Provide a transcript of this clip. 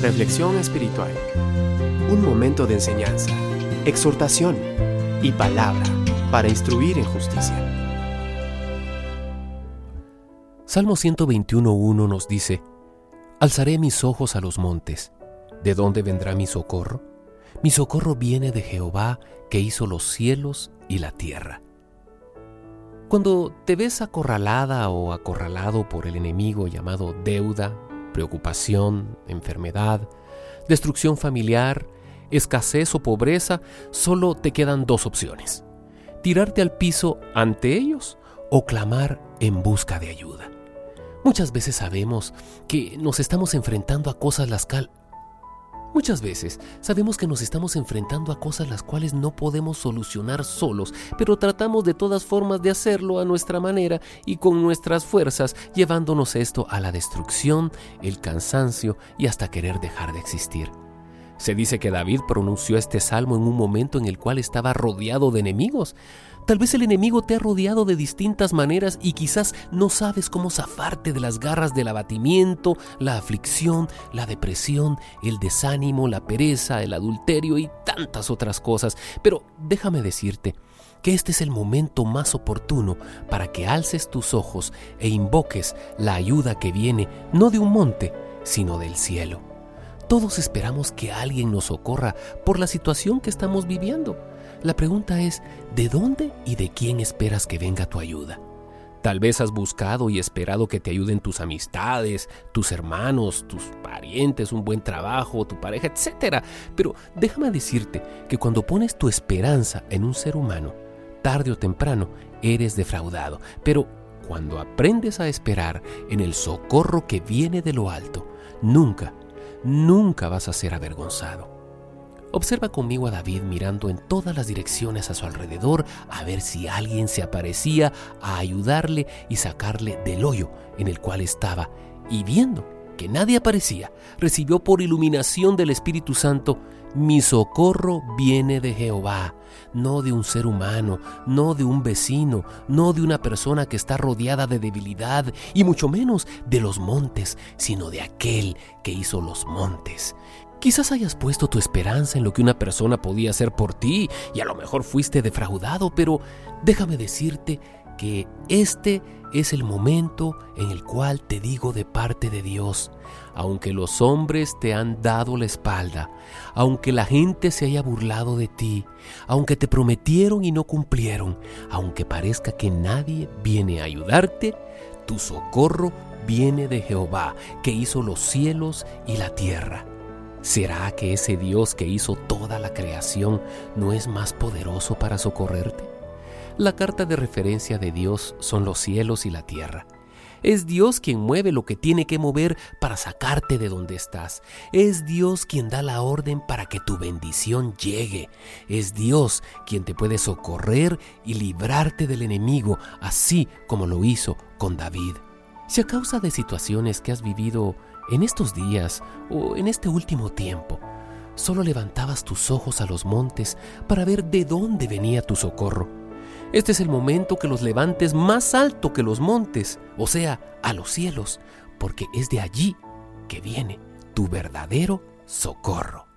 Reflexión espiritual. Un momento de enseñanza, exhortación y palabra para instruir en justicia. Salmo 121.1 nos dice, Alzaré mis ojos a los montes. ¿De dónde vendrá mi socorro? Mi socorro viene de Jehová que hizo los cielos y la tierra. Cuando te ves acorralada o acorralado por el enemigo llamado deuda, preocupación, enfermedad, destrucción familiar, escasez o pobreza, solo te quedan dos opciones. Tirarte al piso ante ellos o clamar en busca de ayuda. Muchas veces sabemos que nos estamos enfrentando a cosas las, cal Muchas veces sabemos que nos estamos enfrentando a cosas las cuales no podemos solucionar solos, pero tratamos de todas formas de hacerlo a nuestra manera y con nuestras fuerzas, llevándonos esto a la destrucción, el cansancio y hasta querer dejar de existir. Se dice que David pronunció este salmo en un momento en el cual estaba rodeado de enemigos. Tal vez el enemigo te ha rodeado de distintas maneras y quizás no sabes cómo zafarte de las garras del abatimiento, la aflicción, la depresión, el desánimo, la pereza, el adulterio y tantas otras cosas. Pero déjame decirte que este es el momento más oportuno para que alces tus ojos e invoques la ayuda que viene no de un monte, sino del cielo. Todos esperamos que alguien nos socorra por la situación que estamos viviendo. La pregunta es, ¿de dónde y de quién esperas que venga tu ayuda? Tal vez has buscado y esperado que te ayuden tus amistades, tus hermanos, tus parientes, un buen trabajo, tu pareja, etc. Pero déjame decirte que cuando pones tu esperanza en un ser humano, tarde o temprano eres defraudado. Pero cuando aprendes a esperar en el socorro que viene de lo alto, nunca nunca vas a ser avergonzado. Observa conmigo a David mirando en todas las direcciones a su alrededor a ver si alguien se aparecía a ayudarle y sacarle del hoyo en el cual estaba. Y viendo que nadie aparecía, recibió por iluminación del Espíritu Santo, mi socorro viene de Jehová, no de un ser humano, no de un vecino, no de una persona que está rodeada de debilidad, y mucho menos de los montes, sino de aquel que hizo los montes. Quizás hayas puesto tu esperanza en lo que una persona podía hacer por ti y a lo mejor fuiste defraudado, pero déjame decirte que este es el momento en el cual te digo de parte de Dios, aunque los hombres te han dado la espalda, aunque la gente se haya burlado de ti, aunque te prometieron y no cumplieron, aunque parezca que nadie viene a ayudarte, tu socorro viene de Jehová, que hizo los cielos y la tierra. ¿Será que ese Dios que hizo toda la creación no es más poderoso para socorrerte? La carta de referencia de Dios son los cielos y la tierra. Es Dios quien mueve lo que tiene que mover para sacarte de donde estás. Es Dios quien da la orden para que tu bendición llegue. Es Dios quien te puede socorrer y librarte del enemigo, así como lo hizo con David. Si a causa de situaciones que has vivido en estos días o en este último tiempo, solo levantabas tus ojos a los montes para ver de dónde venía tu socorro, este es el momento que los levantes más alto que los montes, o sea, a los cielos, porque es de allí que viene tu verdadero socorro.